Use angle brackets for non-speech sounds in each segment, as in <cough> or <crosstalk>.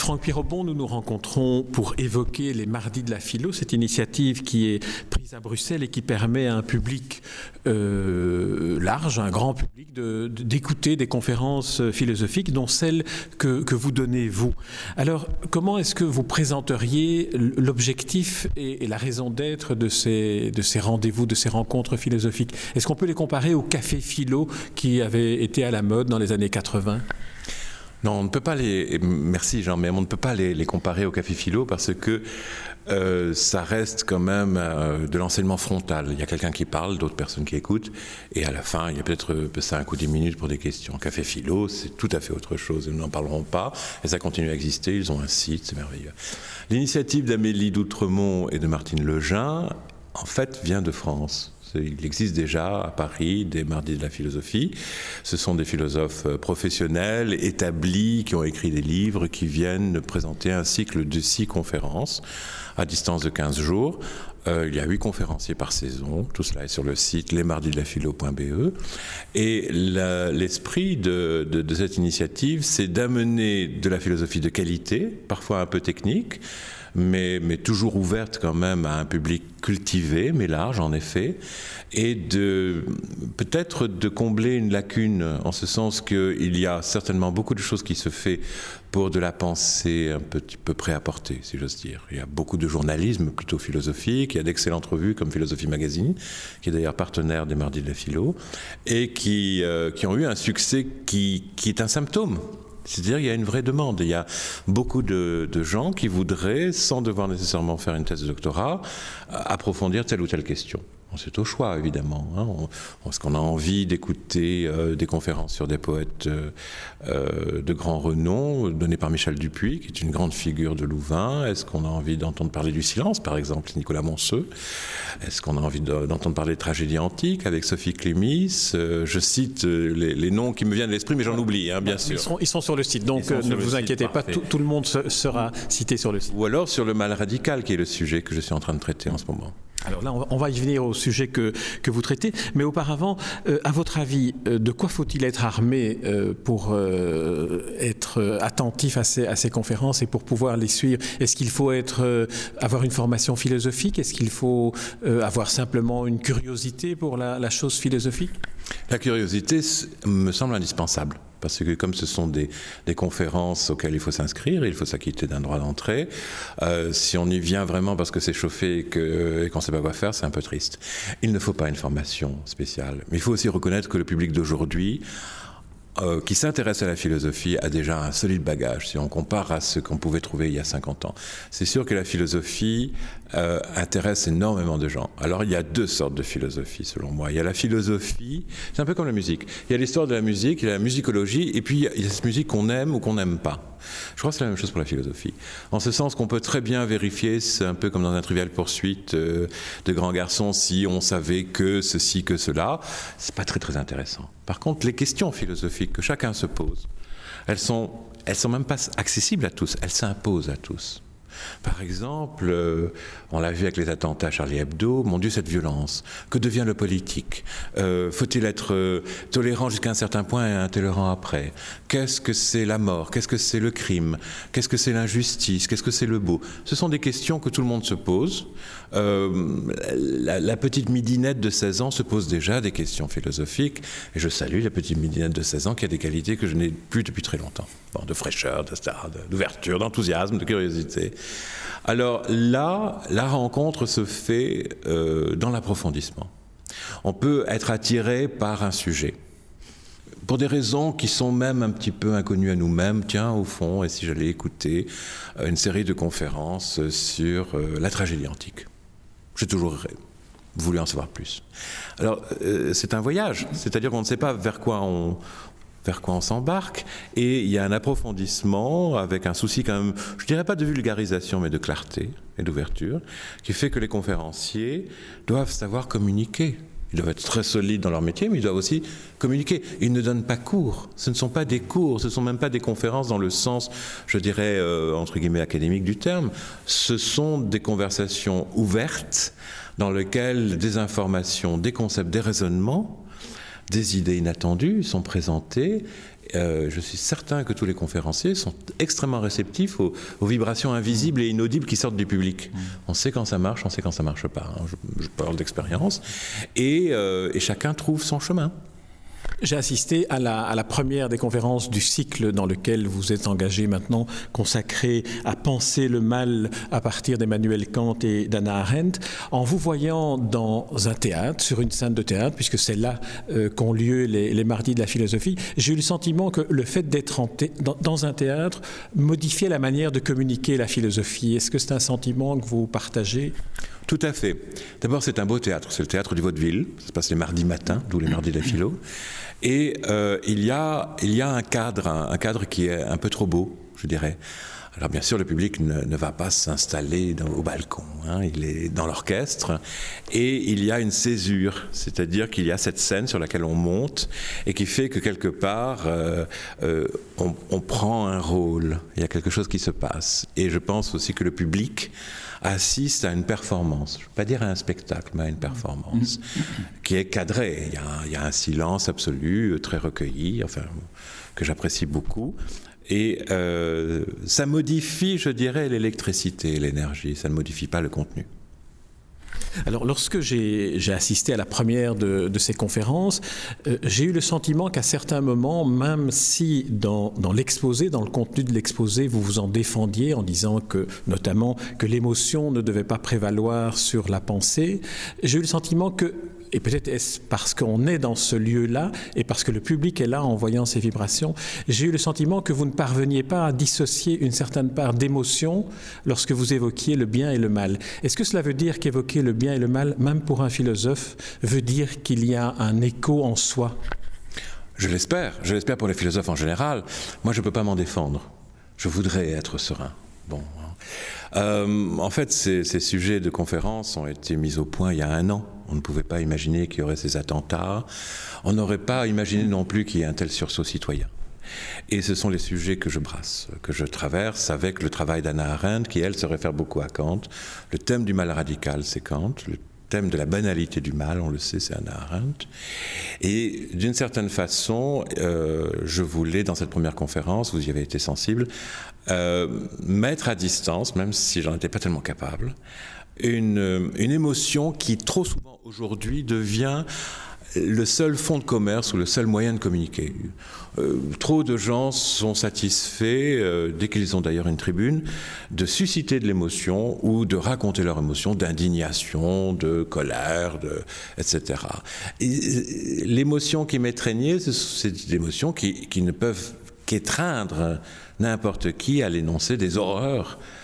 Franck Pirobon, nous nous rencontrons pour évoquer les Mardis de la Philo, cette initiative qui est prise à Bruxelles et qui permet à un public euh, large, un grand public, d'écouter de, des conférences philosophiques, dont celle que, que vous donnez vous. Alors, comment est-ce que vous présenteriez l'objectif et, et, la raison d'être de ces, de ces rendez-vous, de ces rencontres philosophiques? Est-ce qu'on peut les comparer au café philo qui avait été à la mode dans les années 80 non, on ne peut pas les. Merci Jean, on ne peut pas les, les comparer au café philo parce que euh, ça reste quand même euh, de l'enseignement frontal. Il y a quelqu'un qui parle, d'autres personnes qui écoutent, et à la fin, il y a peut-être 5 ou 10 minutes pour des questions. Café philo, c'est tout à fait autre chose. Nous n'en parlerons pas, et ça continue à exister. Ils ont un site, c'est merveilleux. L'initiative d'Amélie d'Outremont et de Martine Lejeun, en fait, vient de France. Il existe déjà à Paris des mardis de la philosophie. Ce sont des philosophes euh, professionnels, établis, qui ont écrit des livres, qui viennent présenter un cycle de six conférences à distance de 15 jours. Euh, il y a huit conférenciers par saison. Tout cela est sur le site lesmardisdelaphilo.be. Et l'esprit de cette initiative, c'est d'amener de la philosophie de qualité, parfois un peu technique, mais, toujours ouverte quand même à un public cultivé, mais large en effet, et de peut-être de combler une lacune en ce sens qu'il y a certainement beaucoup de choses qui se font pour de la pensée un petit peu porter, si j'ose dire. Il y a beaucoup de journalisme plutôt philosophique, il y a d'excellentes revues comme Philosophie Magazine, qui est d'ailleurs partenaire des Mardis de la Philo, et qui, euh, qui ont eu un succès qui, qui est un symptôme c'est-à-dire qu'il y a une vraie demande. Il y a beaucoup de, de, gens qui voudraient, sans devoir nécessairement faire une thèse de doctorat, approfondir telle ou telle question. C'est au choix, évidemment. Hein. Est-ce qu'on a envie d'écouter euh, des conférences sur des poètes euh, euh, de grand renom, données par Michel Dupuis, qui est une grande figure de Louvain Est-ce qu'on a envie d'entendre parler du silence, par exemple, Nicolas Monseux Est-ce qu'on a envie d'entendre parler de tragédie antique avec Sophie Clémis? Je cite les, les, noms qui me viennent à l'esprit, mais j'en oublie, hein, bien sûr. Ils sont, ils sont, sur le site, donc ne vous inquiétez site, pas, tout, tout, le monde sera cité sur le site. Ou alors sur le mal radical, qui est le sujet que je suis en train de traiter en ce moment. Alors là, on va y venir au sujet que, que vous traitez, mais auparavant, euh, à votre avis, euh, de quoi faut-il être armé euh, pour être attentif à ces, à ces, conférences et pour pouvoir les suivre? Est-ce qu'il faut être, avoir une formation philosophique? Est-ce qu'il faut avoir simplement une curiosité pour la, la chose philosophique? La curiosité me semble indispensable parce que comme ce sont des, conférences auxquelles il faut s'inscrire, il faut s'acquitter d'un droit d'entrée. Euh, si on y vient vraiment parce que c'est chauffé et qu'on qu ne sait pas quoi faire, c'est un peu triste. Il ne faut pas une formation spéciale. Mais il faut aussi reconnaître que le public d'aujourd'hui euh, qui s'intéresse à la philosophie a déjà un solide bagage si on compare à ce qu'on pouvait trouver il y a 50 ans. C'est sûr que la philosophie euh, intéresse énormément de gens. Alors il y a deux sortes de philosophie selon moi. Il y a la philosophie, c'est un peu comme la musique. Il y a l'histoire de la musique, il y a la musicologie, et puis il y a cette musique qu'on aime ou qu'on n'aime pas. Je crois que c'est la même chose pour la philosophie. En ce sens qu'on peut très bien vérifier, c'est un peu comme dans un trivial poursuite euh, de grands garçons, si on savait que ceci, que cela, c'est pas très très intéressant. Par contre, les questions philosophiques que chacun se pose, elles sont, elles sont même pas accessibles à tous, elles s'imposent à tous. Par exemple, euh, on l'a vu avec les attentats Charlie Hebdo, mon Dieu, cette violence. Que devient le politique? Euh, Faut-il être euh, tolérant jusqu'à un certain point et intolérant après? Qu'est-ce que c'est la mort? Qu'est-ce que c'est le crime? Qu'est-ce que c'est l'injustice? Qu'est-ce que c'est le beau? Ce sont des questions que tout le monde se pose. La, petite midinette de 16 ans se pose déjà des questions philosophiques. Et je salue la petite midinette de 16 ans qui a des qualités que je n'ai plus depuis très longtemps. De fraîcheur, d'ouverture, d'enthousiasme, de curiosité. Alors là, la rencontre se fait euh, dans l'approfondissement. On peut être attiré par un sujet. Pour des raisons qui sont même un petit peu inconnues à nous-mêmes, tiens, au fond, et si j'allais écouter euh, une série de conférences sur euh, la tragédie antique. J'ai toujours voulu en savoir plus. Alors, c'est un voyage, c'est-à-dire qu'on ne sait pas vers quoi on, vers quoi on s'embarque. Et il y a un approfondissement avec un souci quand même, je dirais pas de vulgarisation, mais de clarté et d'ouverture, qui fait que les conférenciers doivent savoir communiquer Ils doivent être très solides dans leur métier, mais ils doivent aussi communiquer. Ils ne donnent pas cours. Ce ne sont pas des cours, ce ne sont même pas des conférences dans le sens, je dirais, euh, entre guillemets, académique du terme. Ce sont des conversations ouvertes dans lesquelles des informations, des concepts, des raisonnements, des idées inattendues sont présentées euh, je suis certain que tous les conférenciers sont extrêmement réceptifs aux, vibrations invisibles et inaudibles qui sortent du public. On sait quand ça marche, on sait quand ça marche pas. Hein. Je, parle d'expérience. Euh, et chacun trouve son chemin. J'ai assisté à la, première des conférences du cycle dans lequel vous êtes engagé maintenant, consacré à penser le mal à partir d'Emmanuel Kant et d'Anna Arendt. En vous voyant dans un théâtre, sur une scène de théâtre, puisque c'est là euh, qu'ont lieu les, mardis de la philosophie, j'ai eu le sentiment que le fait d'être dans, dans, un théâtre modifiait la manière de communiquer la philosophie. Est-ce que c'est un sentiment que vous partagez? Tout à fait. D'abord, c'est un beau théâtre. C'est le théâtre du vaudeville. Ça se passe les mardis matins, d'où les mardis de la philo. Et euh, il, y a, il y a un cadre, un, cadre qui est un peu trop beau, je dirais. Alors bien sûr, le public ne, va pas s'installer au balcon, hein, il est dans l'orchestre, et il y a une césure, c'est-à-dire qu'il y a cette scène sur laquelle on monte, et qui fait que quelque part, euh, euh, on, on, prend un rôle, il y a quelque chose qui se passe. Et je pense aussi que le public assiste à une performance, je ne veux pas dire à un spectacle, mais à une performance, <laughs> qui est cadrée. Il y, a un, silence absolu, très recueilli, enfin, que j'apprécie beaucoup. Et euh, ça modifie, je dirais, l'électricité, l'énergie, ça ne modifie pas le contenu. Alors, lorsque j'ai assisté à la première de, ces conférences, euh, j'ai eu le sentiment qu'à certains moments, même si dans, l'exposé, dans le contenu de l'exposé, vous vous en défendiez en disant que, notamment, que l'émotion ne devait pas prévaloir sur la pensée, j'ai eu le sentiment que et peut-être est-ce parce qu'on est dans ce lieu-là et parce que le public est là en voyant ces vibrations, j'ai eu le sentiment que vous ne parveniez pas à dissocier une certaine part d'émotion lorsque vous évoquiez le bien et le mal. Est-ce que cela veut dire qu'évoquer le bien et le mal, même pour un philosophe, veut dire qu'il y a un écho en soi? Je l'espère, je l'espère pour les philosophes en général. Moi, je ne peux pas m'en défendre. Je voudrais être serein. Bon. Hein. Euh, en fait, ces, ces sujets de conférences ont été mis au point il y a un an. On ne pouvait pas imaginer qu'il y aurait ces attentats. On n'aurait pas imaginé non plus qu'il y ait un tel sursaut citoyen. Et ce sont les sujets que je brasse, que je traverse avec le travail d'Anna Arendt, qui, elle, se réfère beaucoup à Kant. Le thème du mal radical, c'est Kant. Le thème de la banalité du mal, on le sait, c'est Anna Arendt. Et d'une certaine façon, euh, je voulais, dans cette première conférence, vous y avez été sensible, euh, mettre à distance, même si j'en étais pas tellement capable, une, une émotion qui trop souvent aujourd'hui devient le seul fonds de commerce ou le seul moyen de communiquer. Euh, trop de gens sont satisfaits, euh, dès qu'ils ont d'ailleurs une tribune, de susciter de l'émotion ou de raconter leur émotion d'indignation, de colère, etc. L'émotion qui m'étreignait, c'est des émotions qui, ne peuvent qu'étreindre n'importe qui à l'énoncer des horreurs euh,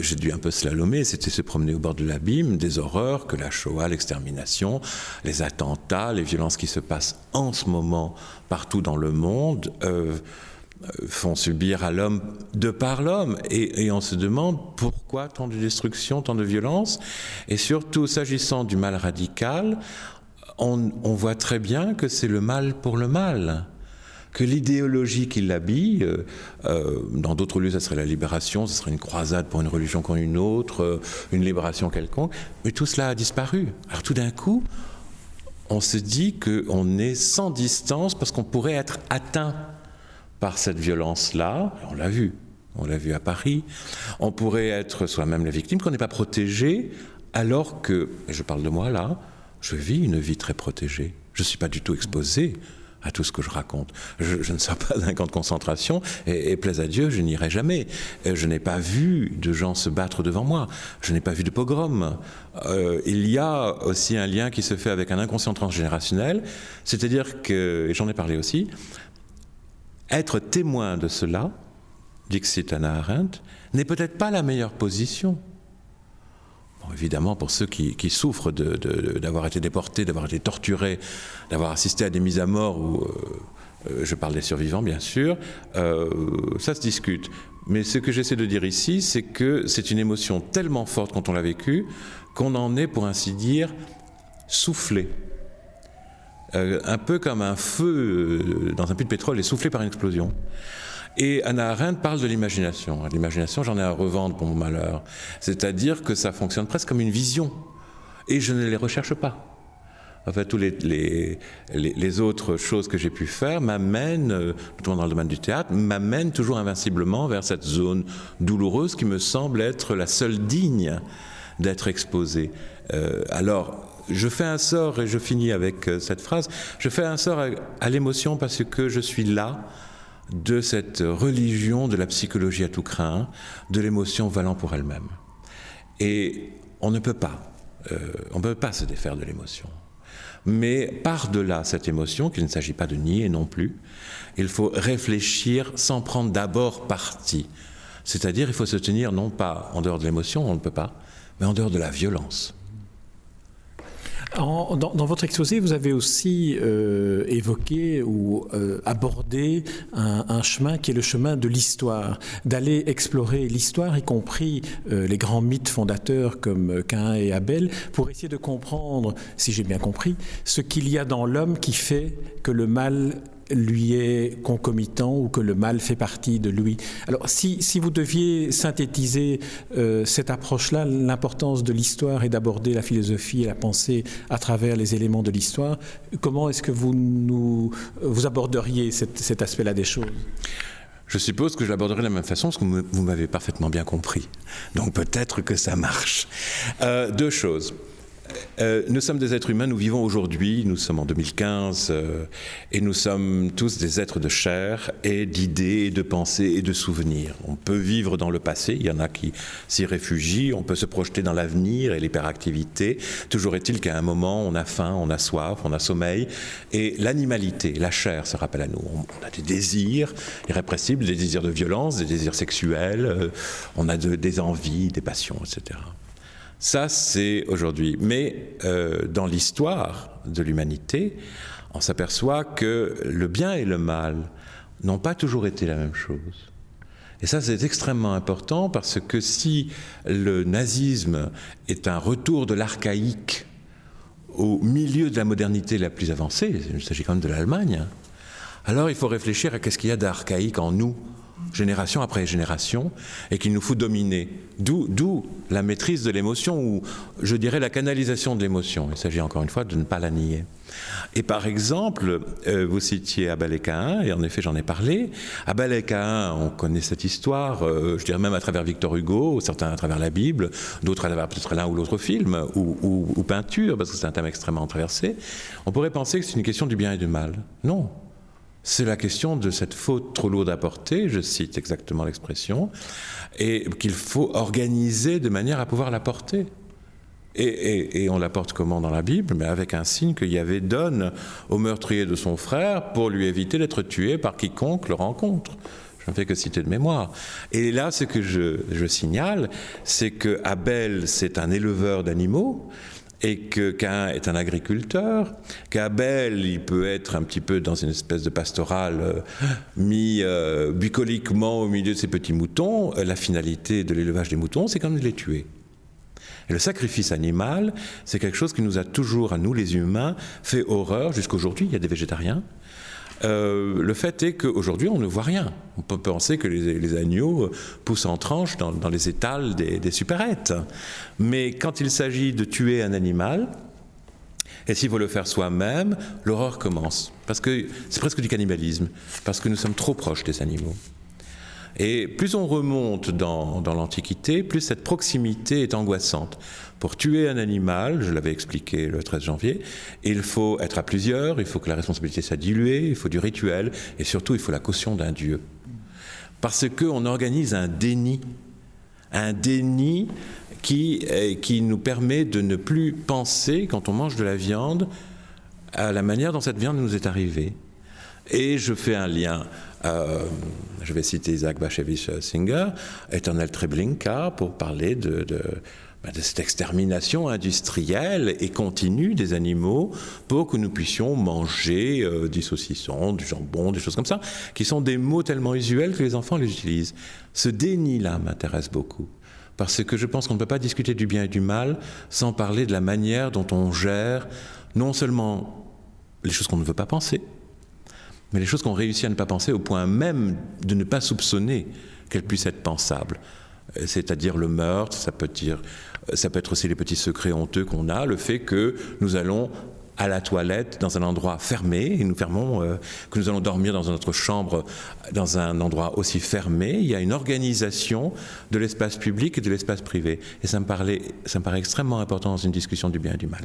j'ai dû un peu slalomer, c'était se promener au bord de l'abîme, des horreurs que la Shoah, l'extermination, les attentats, les violences qui se passent en ce moment partout dans le monde euh, euh, font subir à l'homme de par l'homme. Et, on se demande pourquoi tant de destruction, tant de violence. Et surtout, s'agissant du mal radical, on voit très bien que c'est le mal pour le mal que l'idéologie qui l'habille, euh, euh, dans d'autres lieux, ça serait la libération, ce serait une croisade pour une religion comme une autre, euh, une libération quelconque, mais tout cela a disparu. Alors tout d'un coup, on se dit qu'on est sans distance parce qu'on pourrait être atteint par cette violence-là, on l'a vu, on l'a vu à Paris, on pourrait être soi-même la victime, qu'on n'est pas protégé, alors que, je parle de moi là, je vis une vie très protégée. Je ne suis pas du tout exposé à tout ce que je raconte. Je, ne sors pas d'un camp de concentration et, plaise à Dieu, je n'irai jamais. Je n'ai pas vu de gens se battre devant moi. Je n'ai pas vu de pogrom. Euh, il y a aussi un lien qui se fait avec un inconscient transgénérationnel, c'est-à-dire que, et j'en ai parlé aussi, être témoin de cela, dit Anna Arendt, n'est peut-être pas la meilleure position évidemment, pour ceux qui, souffrent d'avoir été déportés, d'avoir été torturés, d'avoir assisté à des mises à mort, ou euh, euh, je parle des survivants, bien sûr, euh, ça se discute. Mais ce que j'essaie de dire ici, c'est que c'est une émotion tellement forte quand on l'a vécue qu'on en est, pour ainsi dire, soufflé. un peu comme un feu dans un puits de pétrole est soufflé par une explosion. Et Anna Arendt parle de l'imagination. L'imagination, j'en ai à revendre pour mon malheur. C'est-à-dire que ça fonctionne presque comme une vision. Et je ne les recherche pas. Enfin, toutes les, les, autres choses que j'ai pu faire m'amènent, euh, notamment dans le domaine du théâtre, m'amènent toujours invinciblement vers cette zone douloureuse qui me semble être la seule digne d'être exposée. alors, je fais un sort, et je finis avec euh, cette phrase, je fais un sort à, l'émotion parce que je suis là de cette religion de la psychologie à tout craint, de l'émotion valant pour elle-même. Et on ne peut pas, euh, on ne peut pas se défaire de l'émotion. Mais par-delà cette émotion, qu'il ne s'agit pas de nier non plus, il faut réfléchir sans prendre d'abord parti. C'est-à-dire, il faut se tenir non pas en dehors de l'émotion, on ne peut pas, mais en dehors de la violence dans, votre exposé, vous avez aussi euh, évoqué ou euh, abordé un, chemin qui est le chemin de l'histoire, d'aller explorer l'histoire, y compris euh, les grands mythes fondateurs comme Cain et Abel, pour essayer de comprendre, si j'ai bien compris, ce qu'il y a dans l'homme qui fait que le mal lui est concomitant ou que le mal fait partie de lui. Alors si, si vous deviez synthétiser euh, cette approche-là, l'importance de l'histoire et d'aborder la philosophie et la pensée à travers les éléments de l'histoire, comment est-ce que vous, nous, vous aborderiez cet, aspect-là des choses? Je suppose que je l'aborderai de la même façon parce que vous m'avez parfaitement bien compris. Donc peut-être que ça marche. Euh, deux choses. Euh, nous sommes des êtres humains, nous vivons aujourd'hui, nous sommes en 2015, euh, et nous sommes tous des êtres de chair et d'idées, de pensées et de souvenirs. On peut vivre dans le passé, il y en a qui s'y réfugient, on peut se projeter dans l'avenir et l'hyperactivité. Toujours est-il qu'à un moment, on a faim, on a soif, on a sommeil, et l'animalité, la chair se rappelle à nous. On a des désirs irrépressibles, des désirs de violence, des désirs sexuels, euh, on a des envies, des passions, etc. Ça, c'est aujourd'hui. Mais euh, dans l'histoire de l'humanité, on s'aperçoit que le bien et le mal n'ont pas toujours été la même chose. Et ça, c'est extrêmement important parce que si le nazisme est un retour de l'archaïque au milieu de la modernité la plus avancée, il s'agit quand même de l'Allemagne, hein, alors il faut réfléchir à qu'est-ce qu'il y a d'archaïque en nous génération après génération, et qu'il nous faut dominer. D'où la maîtrise de l'émotion, ou je dirais la canalisation de l'émotion. Il s'agit encore une fois de ne pas la nier. Et par exemple, euh, vous citiez Abel et en effet j'en ai parlé. Abel et Caïn, on connaît cette histoire, euh, je dirais même à travers Victor Hugo, certains à travers la Bible, d'autres à travers peut-être l'un ou l'autre film, ou, ou peinture, parce que c'est un thème extrêmement traversé. On pourrait penser que c'est une question du bien et du mal. Non, c'est la question de cette faute trop lourde à porter, je cite exactement l'expression, et qu'il faut organiser de manière à pouvoir la porter. Et, on la porte comment dans la Bible? Mais avec un signe que Yahvé donne au meurtrier de son frère pour lui éviter d'être tué par quiconque le rencontre. Je ne fais que citer de mémoire. Et là, ce que je, je signale, c'est que Abel, c'est un éleveur d'animaux, et que Cain est un agriculteur, qu'Abel, il peut être un petit peu dans une espèce de pastorale euh, mis euh, bucoliquement au milieu de ses petits moutons. Euh, la finalité de l'élevage des moutons, c'est comme de les tuer. Et le sacrifice animal, c'est quelque chose qui nous a toujours, à nous les humains, fait horreur jusqu'aujourd'hui. Il y a des végétariens, euh, le fait est qu'aujourd'hui, on ne voit rien. On peut penser que les, agneaux poussent en tranche dans, les étals des, des supérettes. Mais quand il s'agit de tuer un animal, et s'il faut le faire soi-même, l'horreur commence. Parce que c'est presque du cannibalisme, parce que nous sommes trop proches des animaux. Et plus on remonte dans, l'Antiquité, plus cette proximité est angoissante. Pour tuer un animal, je l'avais expliqué le 13 janvier, il faut être à plusieurs, il faut que la responsabilité soit diluée, il faut du rituel, et surtout il faut la caution d'un Dieu. Parce qu'on organise un déni, un déni qui, qui nous permet de ne plus penser, quand on mange de la viande, à la manière dont cette viande nous est arrivée. Et je fais un lien euh, je vais citer Isaac Bashevich Singer, Éternel Treblinka, pour parler de, ben, de, cette extermination industrielle et continue des animaux pour que nous puissions manger euh, du saucisson, du jambon, des choses comme ça, qui sont des mots tellement usuels que les enfants les utilisent. Ce déni-là m'intéresse beaucoup. Parce que je pense qu'on ne peut pas discuter du bien et du mal sans parler de la manière dont on gère non seulement les choses qu'on ne veut pas penser, mais les choses qu'on réussit à ne pas penser au point même de ne pas soupçonner qu'elles puissent être pensables. Euh, c'est-à-dire le meurtre, ça peut, dire, euh, ça peut être aussi les petits secrets honteux qu'on a, le fait que nous allons à la toilette dans un endroit fermé et nous fermons, euh, que nous allons dormir dans notre chambre dans un endroit aussi fermé. Il y a une organisation de l'espace public et de l'espace privé. Et ça ça me paraît extrêmement important dans une discussion du bien et du mal.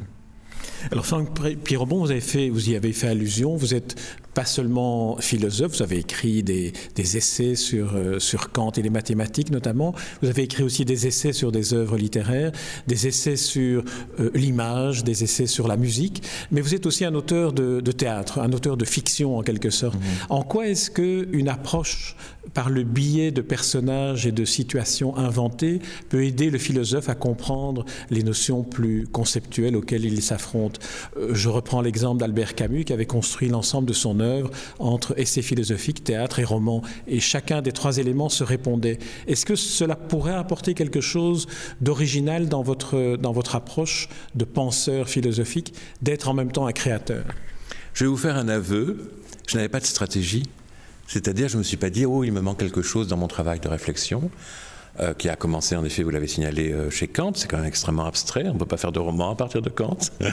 Alors Franck Pierrebon, vous, avez fait, vous y avez fait allusion, vous êtes pas seulement philosophe, vous avez écrit des, essais sur, euh, sur Kant et les mathématiques notamment, vous avez écrit aussi des essais sur des œuvres littéraires, des essais sur euh, l'image, des essais sur la musique, mais vous êtes aussi un auteur de, théâtre, un auteur de fiction en quelque sorte. Mmh. En quoi est-ce qu'une approche par le biais de personnages et de situations inventées peut aider le philosophe à comprendre les notions plus conceptuelles auxquelles il s'affronte euh, Je reprends l'exemple d'Albert Camus qui avait construit l'ensemble de son œuvre entre essais philosophiques, théâtre et roman. Et chacun des trois éléments se répondait. Est-ce que cela pourrait apporter quelque chose d'original dans votre, dans votre approche de penseur philosophique, d'être en même temps un créateur? Je vais vous faire un aveu. Je n'avais pas de stratégie. C'est-à-dire, je ne me suis pas dit, oh, il me manque quelque chose dans mon travail de réflexion. Euh, qui a commencé en effet, vous l'avez signalé, euh, chez Kant, c'est quand même extrêmement abstrait, on ne peut pas faire de roman à partir de Kant. <laughs>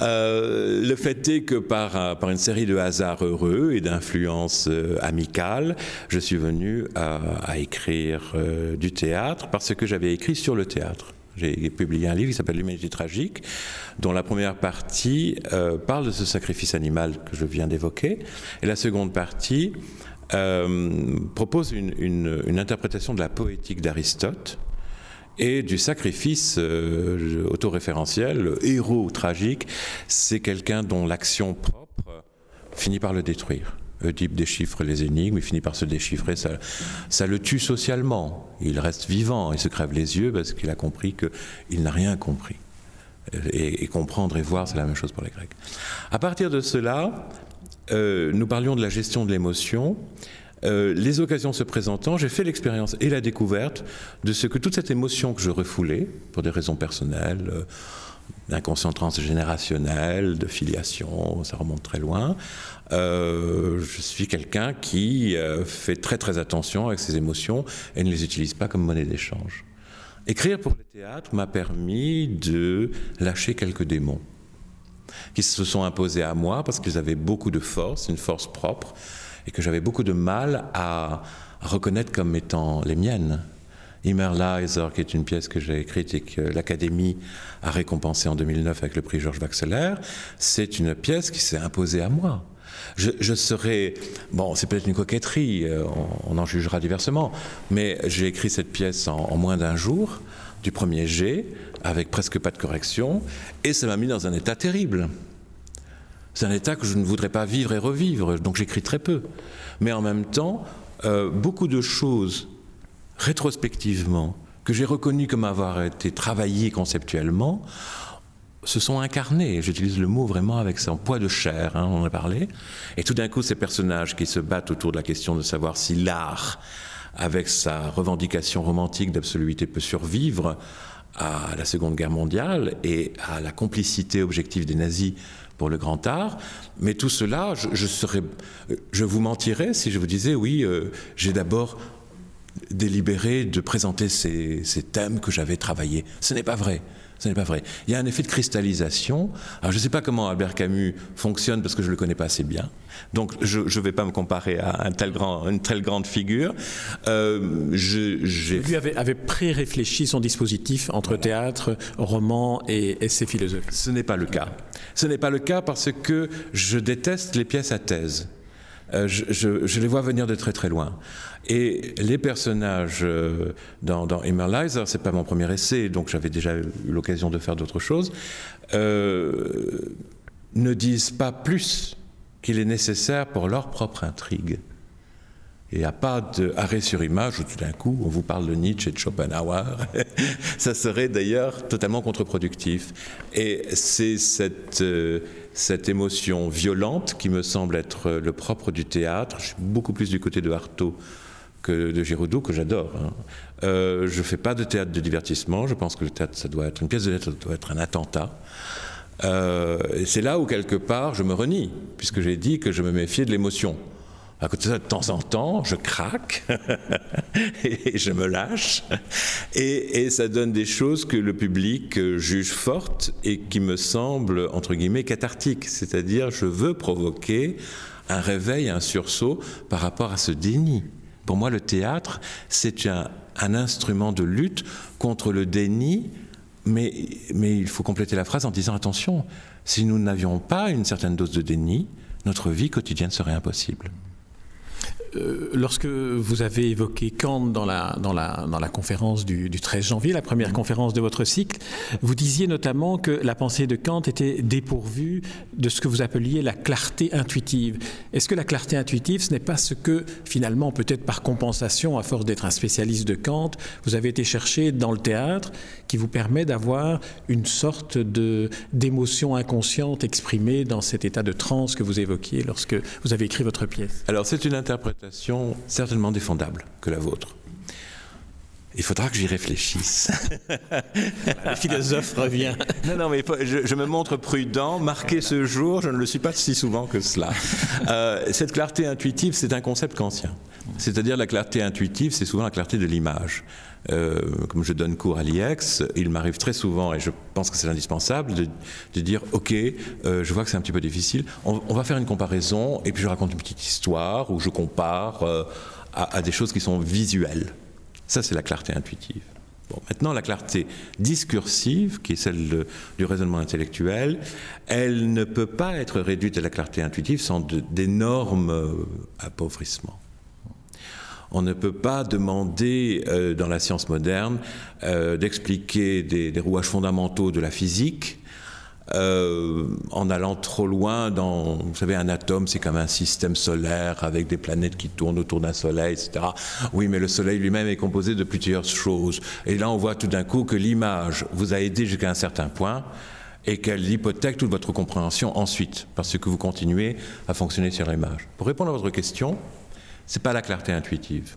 Euh, le fait est que par, par, une série de hasards heureux et d'influences amicales, je suis venu à, à écrire du théâtre parce que j'avais écrit sur le théâtre. J'ai publié un livre qui s'appelle L'humanité tragique, dont la première partie parle de ce sacrifice animal que je viens d'évoquer, et la seconde partie euh, propose une, interprétation de la poétique d'Aristote et du sacrifice euh, autoréférentiel. Le héros tragique, c'est quelqu'un dont l'action propre finit par le détruire. Oedipe déchiffre les énigmes, il finit par se déchiffrer, ça, ça le tue socialement. Il reste vivant, il se crève les yeux parce qu'il a compris qu'il n'a rien compris. Et, comprendre et voir, c'est la même chose pour les Grecs. À partir de cela, euh, nous parlions de la gestion de l'émotion. Euh, les occasions se présentant, j'ai fait l'expérience et la découverte de ce que toute cette émotion que je refoulais, pour des raisons personnelles, euh, d'inconscient transgénérationnel, de filiation, ça remonte très loin, je suis quelqu'un qui fait très très attention avec ses émotions et ne les utilise pas comme monnaie d'échange. Écrire pour le théâtre m'a permis de lâcher quelques démons qui se sont imposés à moi parce qu'ils avaient beaucoup de force, une force propre, et que j'avais beaucoup de mal à, reconnaître comme étant les miennes. Immerleiser, qui est une pièce que j'ai écrite et que l'Académie a récompensée en 2009 avec le prix Georges Baxeler, c'est une pièce qui s'est imposée à moi. Je, serais. Bon, c'est peut-être une coquetterie, euh, on, en jugera diversement, mais j'ai écrit cette pièce en moins d'un jour, du premier jet, avec presque pas de correction, et ça m'a mis dans un état terrible. C'est un état que je ne voudrais pas vivre et revivre, donc j'écris très peu. Mais en même temps, euh, beaucoup de choses, rétrospectivement, que j'ai reconnues comme avoir été travaillées conceptuellement, se sont incarnées. J'utilise le mot vraiment avec son poids de chair, hein, on en a parlé. Et tout d'un coup, ces personnages qui se battent autour de la question de savoir si l'art, avec sa revendication romantique d'absoluité, peut survivre à la Seconde Guerre mondiale et à la complicité objective des nazis pour le grand art. Mais tout cela, je vous mentirais si je vous disais, oui, euh, j'ai d'abord délibéré de présenter ces, ces thèmes que j'avais travaillés. Ce n'est pas vrai. Ce n'est pas vrai. Il y a un effet de cristallisation. Alors, je ne sais pas comment Albert Camus fonctionne parce que je ne le connais pas assez bien. Donc, je ne vais pas me comparer à un tel grand, une telle grande figure. Euh, je, Lui avait, avait pré-réfléchi son dispositif entre théâtre, roman et essai philosophique. Ce n'est pas le cas. Ce n'est pas le cas parce que je déteste les pièces à thèse. Euh, je, les vois venir de très très loin. Et les personnages euh, dans, dans ce c'est pas mon premier essai, donc j'avais déjà eu l'occasion de faire d'autres choses, euh, ne disent pas plus qu'il est nécessaire pour leur propre intrigue. N'y a pas d'arrêt sur image où tout d'un coup on vous parle de Nietzsche et de Schopenhauer. <laughs> Ça serait d'ailleurs totalement contre-productif. Et c'est cette, cette émotion violente qui me semble être le propre du théâtre. Je suis beaucoup plus du côté de Artaud que de Giraudoux, que j'adore. Hein. Euh, je ne fais pas de théâtre de divertissement. Je pense que le théâtre, ça doit être une pièce de théâtre, ça doit être un attentat. Euh, c'est là où quelque part je me renie, puisque j'ai dit que je me méfiais de l'émotion. À côté de ça, de temps en temps, je craque <laughs> et je me lâche. Et, ça donne des choses que le public juge fortes et qui me semblent, entre guillemets, cathartiques. C'est-à-dire, je veux provoquer un réveil, un sursaut par rapport à ce déni. Pour moi, le théâtre, c'est un, instrument de lutte contre le déni, mais il faut compléter la phrase en disant attention, si nous n'avions pas une certaine dose de déni, notre vie quotidienne serait impossible. Euh, lorsque vous avez évoqué Kant dans la, dans la, dans la conférence du, du, 13 janvier, la première conférence de votre cycle, vous disiez notamment que la pensée de Kant était dépourvue de ce que vous appeliez la clarté intuitive. Est-ce que la clarté intuitive, ce n'est pas ce que finalement, peut-être par compensation, à force d'être un spécialiste de Kant, vous avez été chercher dans le théâtre, qui vous permet d'avoir une sorte d'émotion inconsciente exprimée dans cet état de transe que vous évoquiez lorsque vous avez écrit votre pièce? Alors c'est une interprétation certainement défendable que la vôtre. Il faudra que j'y réfléchisse. <laughs> le philosophe revient. Non, non, mais je, je, me montre prudent. Marqué ce jour, je ne le suis pas si souvent que cela. Euh, cette clarté intuitive, c'est un concept kantien. C'est-à-dire la clarté intuitive, c'est souvent la clarté de l'image. Euh, comme je donne cours à l'IEX, il m'arrive très souvent, et je pense que c'est indispensable, de, dire Ok, euh, je vois que c'est un petit peu difficile, on, va faire une comparaison, et puis je raconte une petite histoire où je compare euh, à, des choses qui sont visuelles. Ça, c'est la clarté intuitive. Bon, maintenant, la clarté discursive, qui est celle du raisonnement intellectuel, elle ne peut pas être réduite à la clarté intuitive sans d'énormes appauvrissements. On ne peut pas demander euh, dans la science moderne euh, d'expliquer des, rouages fondamentaux de la physique euh, en allant trop loin dans, vous savez, un atome, c'est comme un système solaire avec des planètes qui tournent autour d'un soleil, etc. Oui, mais le soleil lui-même est composé de plusieurs choses. Et là, on voit tout d'un coup que l'image vous a aidé jusqu'à un certain point et qu'elle hypothèque toute votre compréhension ensuite, parce que vous continuez à fonctionner sur l'image. Pour répondre à votre question, c'est pas la clarté intuitive.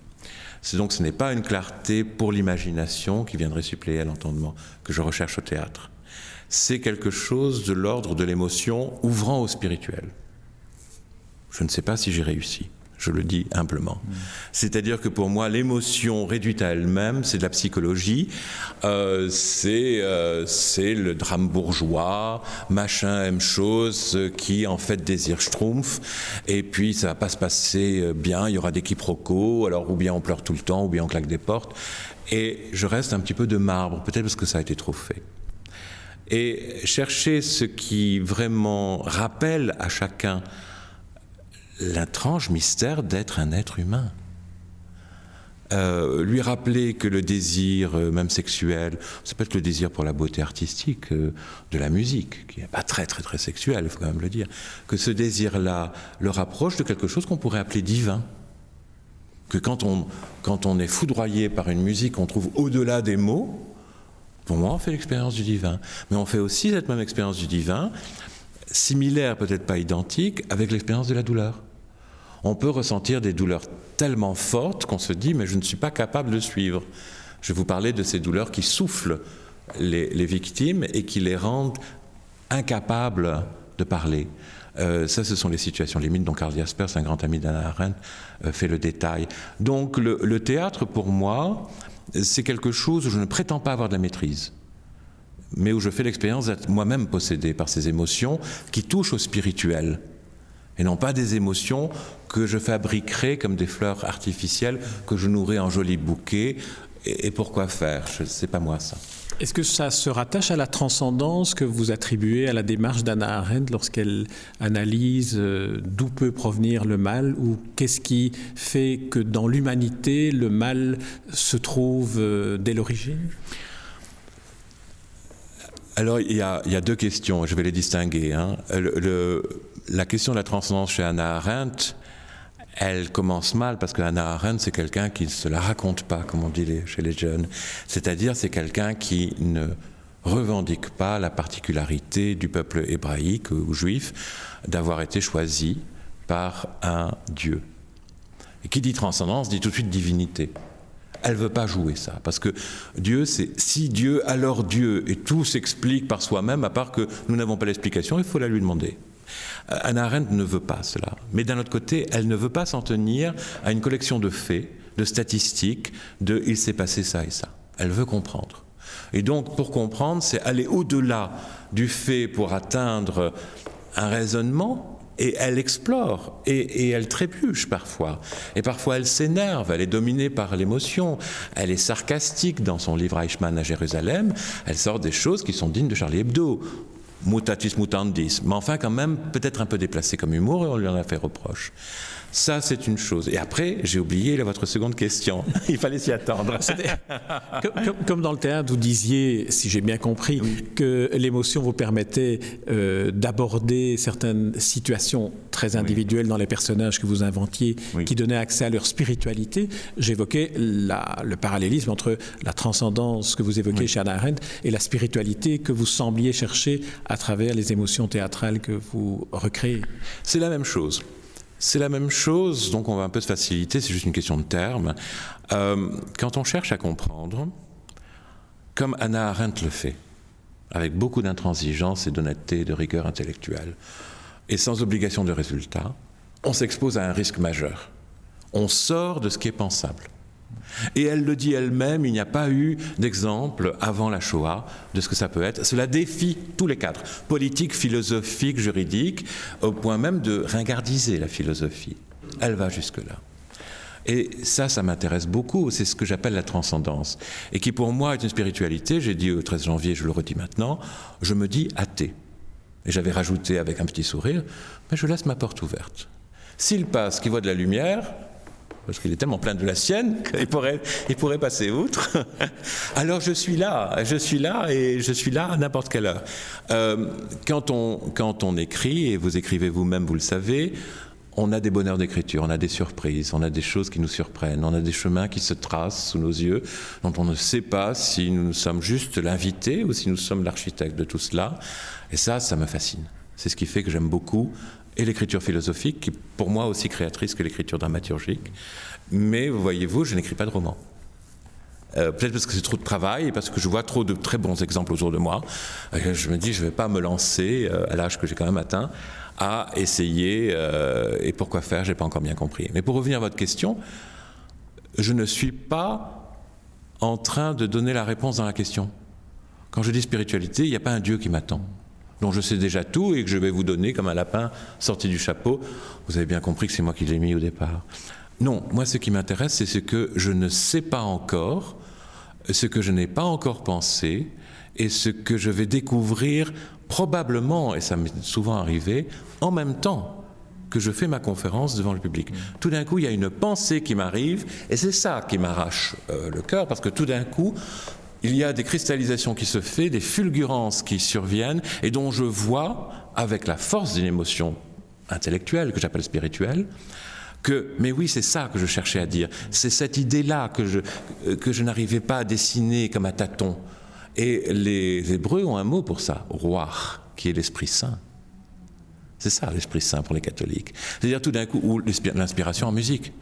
Donc ce n'est pas une clarté pour l'imagination qui viendrait suppléer à l'entendement que je recherche au théâtre. C'est quelque chose de l'ordre de l'émotion ouvrant au spirituel. Je ne sais pas si j'ai réussi je le dis humblement. C'est-à-dire que pour moi, l'émotion réduite à elle-même, c'est de la psychologie, euh, c'est euh, le drame bourgeois, machin aime chose qui en fait désire schtroumpf, et puis ça va pas se passer bien, il y aura des quiproquos, alors ou bien on pleure tout le temps, ou bien on claque des portes, et je reste un petit peu de marbre, peut-être parce que ça a été trop fait. Et chercher ce qui vraiment rappelle à chacun l'étrange mystère d'être un être humain. Euh, lui rappeler que le désir, euh, même sexuel, ça peut être le désir pour la beauté artistique euh, de la musique, qui n'est pas très très très sexuel, il faut quand même le dire, que ce désir-là le rapproche de quelque chose qu'on pourrait appeler divin. Que quand on, quand on est foudroyé par une musique qu'on trouve au-delà des mots, pour moi on fait l'expérience du divin. Mais on fait aussi cette même expérience du divin, similaire, peut-être pas identique, avec l'expérience de la douleur on peut ressentir des douleurs tellement fortes qu'on se dit mais je ne suis pas capable de suivre. Je vais vous parler de ces douleurs qui soufflent les, les victimes et qui les rendent incapables de parler. Euh, ça, ce sont les situations limites dont Karl Jaspers, un grand ami d'Anna Arendt, euh, fait le détail. Donc le, le théâtre, pour moi, c'est quelque chose où je ne prétends pas avoir de la maîtrise, mais où je fais l'expérience d'être moi-même possédé par ces émotions qui touchent au spirituel et non pas des émotions que je fabriquerai comme des fleurs artificielles que je nourris en jolis bouquets. Et, et pourquoi faire? Je sais pas moi ça. Est-ce que ça se rattache à la transcendance que vous attribuez à la démarche d'Anna Arendt lorsqu'elle analyse euh, d'où peut provenir le mal ou qu'est-ce qui fait que dans l'humanité le mal se trouve euh, dès l'origine? Alors il y, a, il y, a, deux questions, je vais les distinguer. Hein. Le, le, la question de la transcendance chez Anna Arendt, elle commence mal parce que Hannah Arendt, c'est quelqu'un qui ne se la raconte pas, comme on dit chez les jeunes. C'est-à-dire, c'est quelqu'un qui ne revendique pas la particularité du peuple hébraïque ou juif d'avoir été choisi par un Dieu. Et qui dit transcendance dit tout de suite divinité. Elle veut pas jouer ça, parce que Dieu, c'est si Dieu, alors Dieu, et tout s'explique par soi-même, à part que nous n'avons pas l'explication, il faut la lui demander. Euh, Anna Arendt ne veut pas cela. Mais d'un autre côté, elle ne veut pas s'en tenir à une collection de faits, de statistiques, de il s'est passé ça et ça. Elle veut comprendre. Et donc, pour comprendre, c'est aller au-delà du fait pour atteindre un raisonnement, et elle explore, et, elle trébuche parfois. Et parfois elle s'énerve, elle est dominée par l'émotion, elle est sarcastique dans son livre Eichmann à Jérusalem, elle sort des choses qui sont dignes de Charlie Hebdo mutatis mutandis, mais enfin quand même peut-être un peu déplacé comme humour et on lui en a fait reproche. Ça, c'est une chose. Et après, j'ai oublié votre seconde question. <laughs> Il fallait s'y attendre. <laughs> Comme, dans le théâtre, vous disiez, si j'ai bien compris, que l'émotion vous permettait euh, d'aborder certaines situations très individuelles dans les personnages que vous inventiez, qui donnaient accès à leur spiritualité. J'évoquais le parallélisme entre la transcendance que vous évoquez chez Anna Arendt et la spiritualité que vous sembliez chercher à travers les émotions théâtrales que vous recréez. C'est la même chose. C'est la même chose, donc on va un peu se faciliter, c'est juste une question de terme. Euh, quand on cherche à comprendre, comme Anna Arendt le fait, avec beaucoup d'intransigeance et d'honnêteté et de rigueur intellectuelle, et sans obligation de résultat, on s'expose à un risque majeur. On sort de ce qui est pensable. Et elle le dit elle-même, il n'y a pas eu d'exemple avant la Shoah de ce que ça peut être. Cela défie tous les cadres, politiques, philosophiques, juridiques, au point même de ringardiser la philosophie. Elle va jusque-là. Et ça, ça m'intéresse beaucoup, c'est ce que j'appelle la transcendance, et qui pour moi est une spiritualité, j'ai dit au 13 janvier, je le redis maintenant, je me dis athée. Et j'avais rajouté avec un petit sourire, mais je laisse ma porte ouverte. S'il passe, qu'il voit de la lumière, parce qu'il est tellement plein de la sienne <laughs> qu'il pourrait, passer outre. <laughs> Alors je suis là, je suis là et je suis là à n'importe quelle heure. Euh, quand on écrit, et vous écrivez vous-même, vous le savez, on a des bonheurs d'écriture, on a des surprises, on a des choses qui nous surprennent, on a des chemins qui se tracent sous nos yeux, dont on ne sait pas si nous sommes juste l'invité ou si nous sommes l'architecte de tout cela. Et ça, ça me fascine. C'est ce qui fait que j'aime beaucoup et l'écriture philosophique, qui est pour moi aussi créatrice que l'écriture dramaturgique. Mais voyez-vous, je n'écris pas de roman. Euh, peut-être parce que c'est trop de travail et parce que je vois trop de très bons exemples autour de moi. Euh, je me dis, je ne vais pas me lancer, euh, à l'âge que j'ai quand même atteint, à essayer. et pourquoi faire Je n'ai pas encore bien compris. Mais pour revenir à votre question, je ne suis pas en train de donner la réponse dans la question. Quand je dis spiritualité, il n'y a pas un Dieu qui m'attend dont je sais déjà tout et que je vais vous donner comme un lapin sorti du chapeau. Vous avez bien compris que c'est moi qui l'ai mis au départ. Non, moi ce qui m'intéresse, c'est ce que je ne sais pas encore, ce que je n'ai pas encore pensé et ce que je vais découvrir probablement, et ça m'est souvent arrivé, en même temps que je fais ma conférence devant le public. Tout d'un coup, il y a une pensée qui m'arrive, et c'est ça qui m'arrache euh, le cœur, parce que tout d'un coup, il y a des cristallisations qui se font, des fulgurances qui surviennent, et dont je vois, avec la force d'une émotion intellectuelle, que j'appelle spirituelle, que, mais oui, c'est ça que je cherchais à dire. C'est cette idée-là que je, que je n'arrivais pas à dessiner comme un tâton. Et les Hébreux ont un mot pour ça, roi, qui est l'Esprit Saint. C'est ça l'Esprit Saint pour les catholiques. C'est-à-dire tout d'un coup, ou l'inspiration en musique.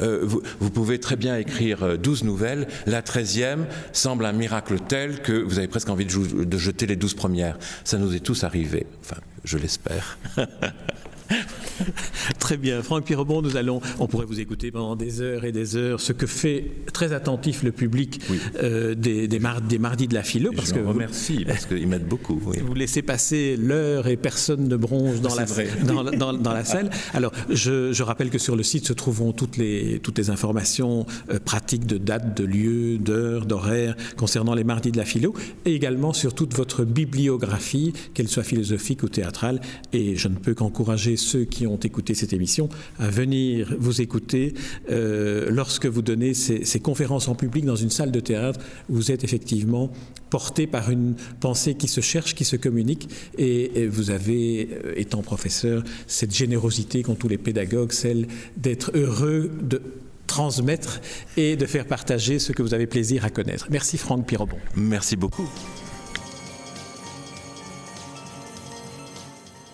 Euh, vous, pouvez très bien écrire 12 euh, nouvelles, la 13e semble un miracle tel que vous avez presque envie de, de jeter les 12 premières. Ça nous est tous arrivé, enfin, je l'espère. <laughs> <laughs> Très bien. Franck Pirebon, nous allons, on pourrait vous écouter pendant des heures et des heures, ce que fait très attentif le public euh, des, des, mardis de la philo. Parce Je que remercie, parce qu'ils m'aident beaucoup. <laughs> Vous laissez passer l'heure et personne ne bronze dans, la, <laughs> dans, dans, la, salle. Alors, je, rappelle que sur le site se trouveront toutes les, toutes les informations euh, pratiques de date, de lieu, d'heure, d'horaire concernant les mardis de la philo, et également sur toute votre bibliographie, qu'elle soit philosophique ou théâtrale. Et je ne peux qu'encourager ceux qui ont écouté cette émission à venir vous écouter euh, lorsque vous donnez ces, conférences en public dans une salle de théâtre. Vous êtes effectivement porté par une pensée qui se cherche, qui se communique, et, vous avez, euh, étant professeur, cette générosité qu'ont tous les pédagogues, celle d'être heureux de transmettre et de faire partager ce que vous avez plaisir à connaître. Merci Franck Pirobon. Merci beaucoup.